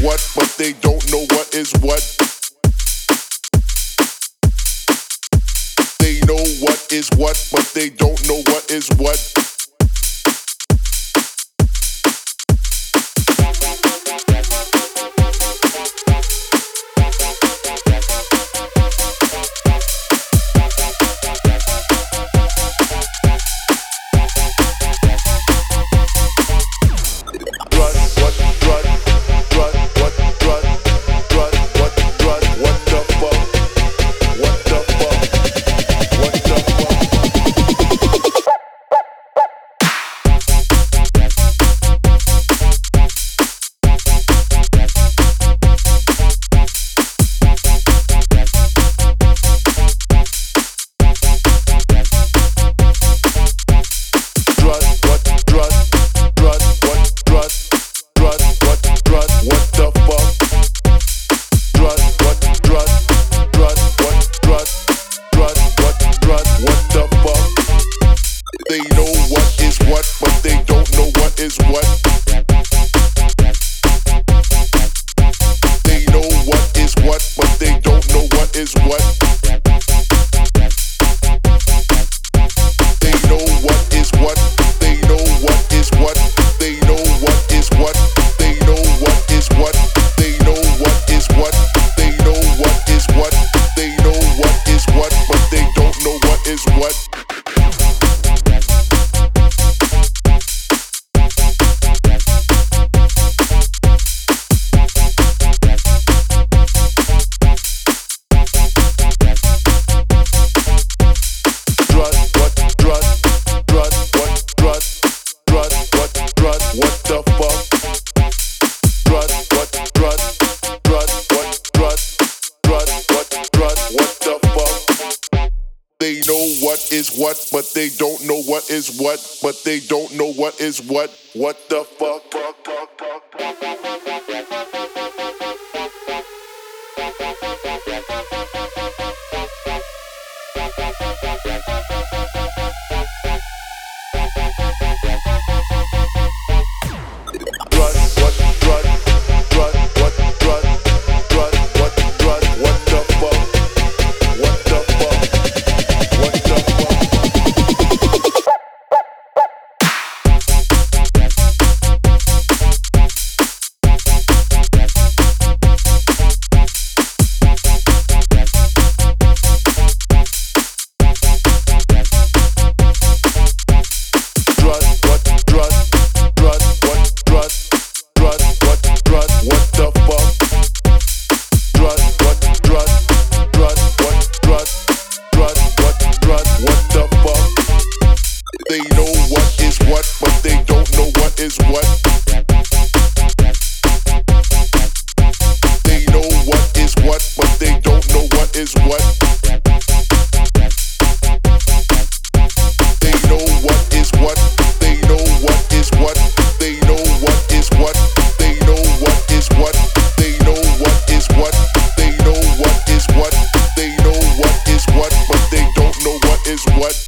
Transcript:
what, but they don't know what is what. They know what is what, but they don't know what is what. What, but they don't know what is what. They know what is what, but they don't know what is what. Is what but they don't know what is what, but they don't know what is what. What the fuck? what, but they don't know what is what. They know what is what, but they don't know what is what. They know what is what, but they know what is what. They know what is what, they know what is what. They know what is what, they know what is what, but they don't know what is what.